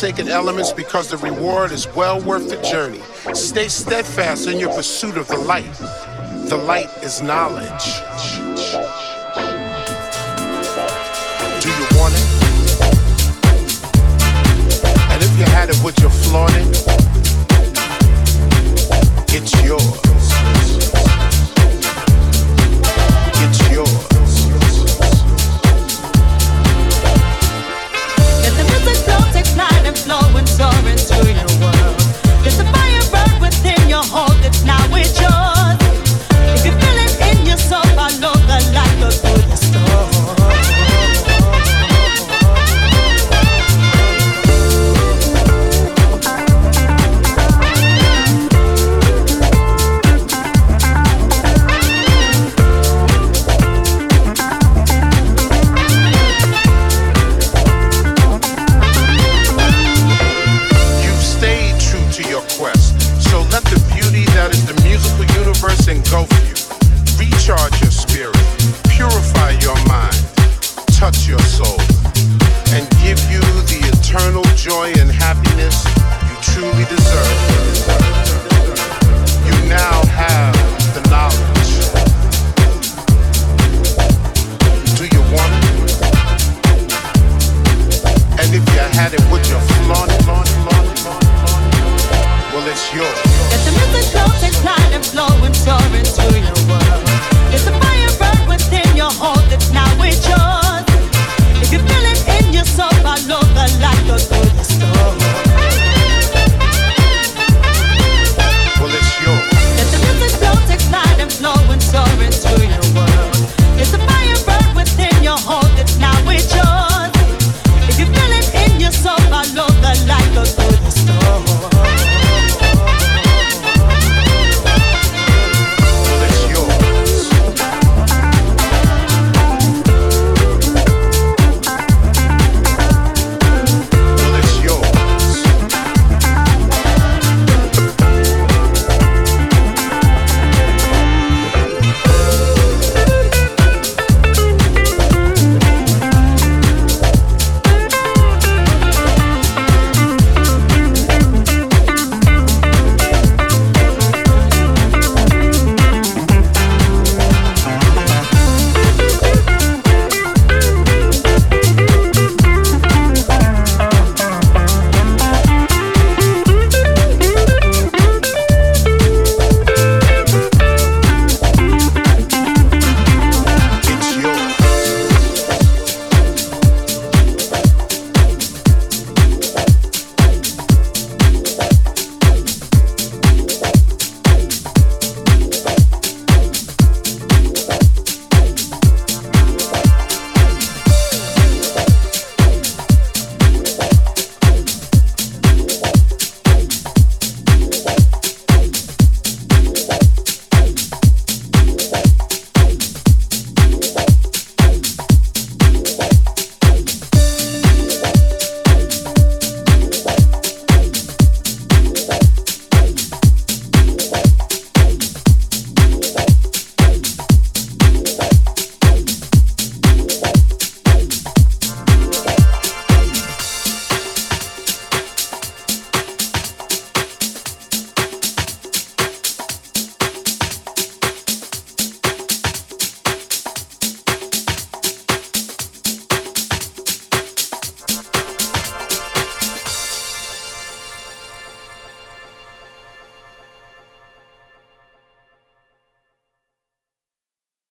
godforsaken elements because the reward is well worth the journey. Stay steadfast in your pursuit of the light. The light is knowledge.